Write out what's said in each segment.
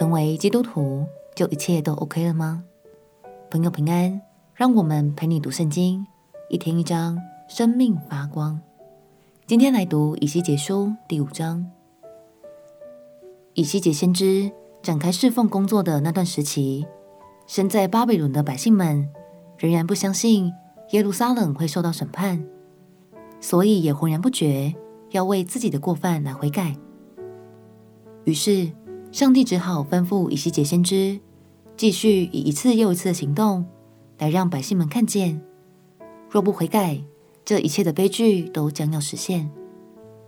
成为基督徒就一切都 OK 了吗？朋友平安，让我们陪你读圣经，一天一章，生命发光。今天来读以西结书第五章。以西结先知展开侍奉工作的那段时期，身在巴比伦的百姓们仍然不相信耶路撒冷会受到审判，所以也浑然不觉要为自己的过犯来悔改。于是，上帝只好吩咐以西结先知，继续以一次又一次的行动，来让百姓们看见，若不悔改，这一切的悲剧都将要实现。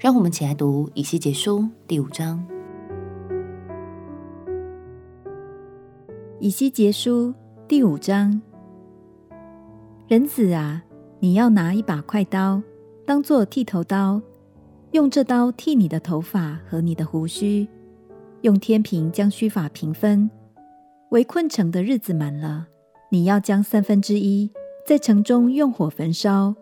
让我们起来读以西结书第五章。以西结书第五章，人子啊，你要拿一把快刀，当作剃头刀，用这刀剃你的头发和你的胡须。用天平将虚法平分，围困城的日子满了，你要将三分之一在城中用火焚烧，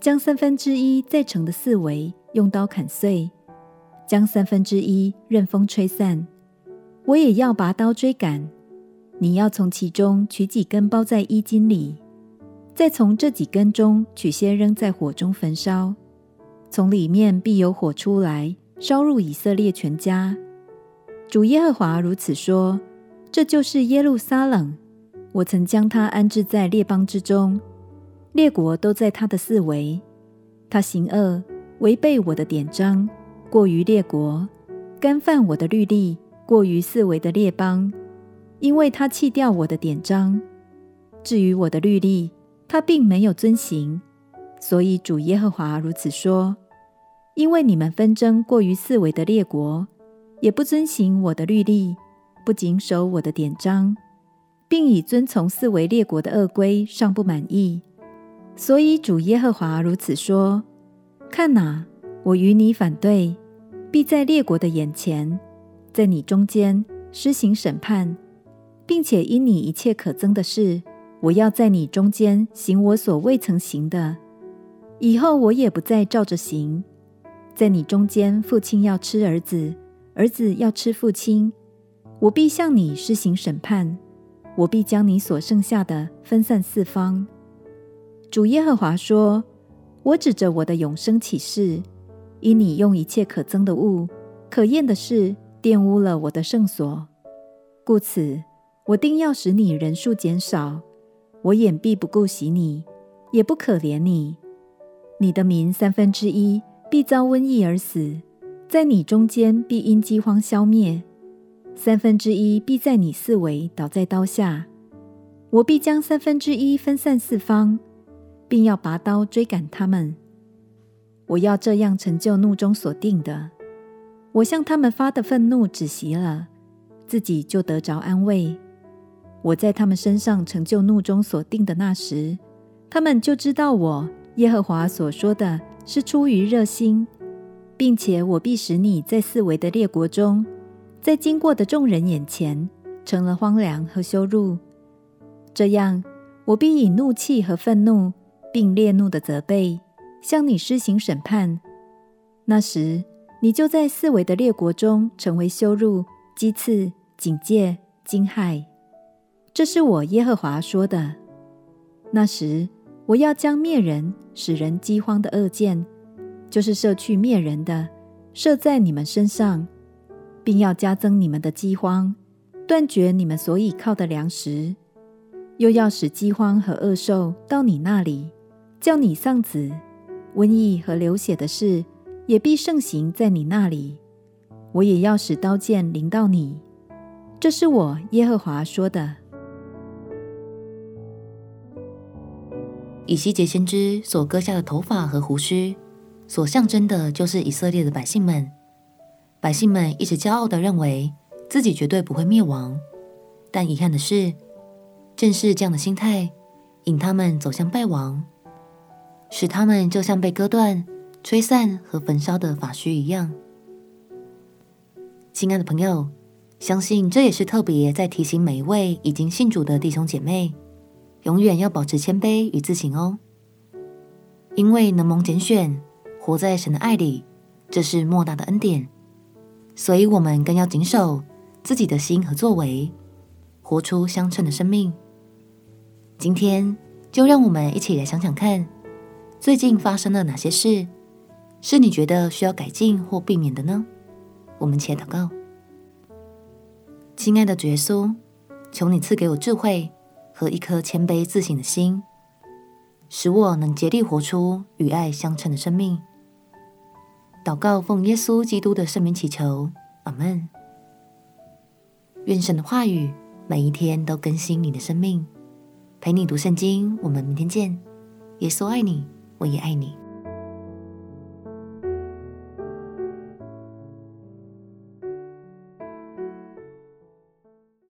将三分之一在城的四围用刀砍碎，将三分之一任风吹散。我也要拔刀追赶，你要从其中取几根包在衣襟里，再从这几根中取些扔在火中焚烧，从里面必有火出来，烧入以色列全家。主耶和华如此说：“这就是耶路撒冷，我曾将他安置在列邦之中，列国都在他的四围。他行恶，违背我的典章，过于列国，干犯我的律例，过于四围的列邦。因为他弃掉我的典章，至于我的律例，他并没有遵行。所以主耶和华如此说：因为你们纷争过于四围的列国。”也不遵行我的律例，不谨守我的典章，并以遵从四围列国的恶规尚不满意，所以主耶和华如此说：看哪，我与你反对，必在列国的眼前，在你中间施行审判，并且因你一切可憎的事，我要在你中间行我所未曾行的。以后我也不再照着行，在你中间，父亲要吃儿子。儿子要吃父亲，我必向你施行审判，我必将你所剩下的分散四方。主耶和华说：“我指着我的永生起誓，因你用一切可憎的物、可厌的事玷污了我的圣所，故此我定要使你人数减少。我眼必不顾惜你，也不可怜你。你的民三分之一必遭瘟疫而死。”在你中间必因饥荒消灭，三分之一必在你四围倒在刀下。我必将三分之一分散四方，并要拔刀追赶他们。我要这样成就怒中所定的。我向他们发的愤怒止息了，自己就得着安慰。我在他们身上成就怒中所定的那时，他们就知道我耶和华所说的是出于热心。并且我必使你在四围的列国中，在经过的众人眼前，成了荒凉和羞辱。这样，我必以怒气和愤怒，并烈怒的责备，向你施行审判。那时，你就在四围的列国中成为羞辱、讥刺、警戒、惊骇。这是我耶和华说的。那时，我要将灭人、使人饥荒的恶箭。就是射去灭人的，射在你们身上，并要加增你们的饥荒，断绝你们所倚靠的粮食，又要使饥荒和恶兽到你那里，叫你丧子，瘟疫和流血的事也必盛行在你那里。我也要使刀剑临到你。这是我耶和华说的。以西结先知所割下的头发和胡须。所象征的就是以色列的百姓们，百姓们一直骄傲地认为自己绝对不会灭亡，但遗憾的是，正是这样的心态引他们走向败亡，使他们就像被割断、吹散和焚烧的法须一样。亲爱的朋友，相信这也是特别在提醒每一位已经信主的弟兄姐妹，永远要保持谦卑与自省哦，因为能蒙拣选。活在神的爱里，这是莫大的恩典，所以我们更要谨守自己的心和作为，活出相称的生命。今天就让我们一起来想想看，最近发生了哪些事，是你觉得需要改进或避免的呢？我们且祷告。亲爱的主耶稣，求你赐给我智慧和一颗谦卑自省的心，使我能竭力活出与爱相称的生命。祷告奉耶稣基督的圣名祈求，阿门。愿神的话语每一天都更新你的生命，陪你读圣经。我们明天见。耶稣爱你，我也爱你。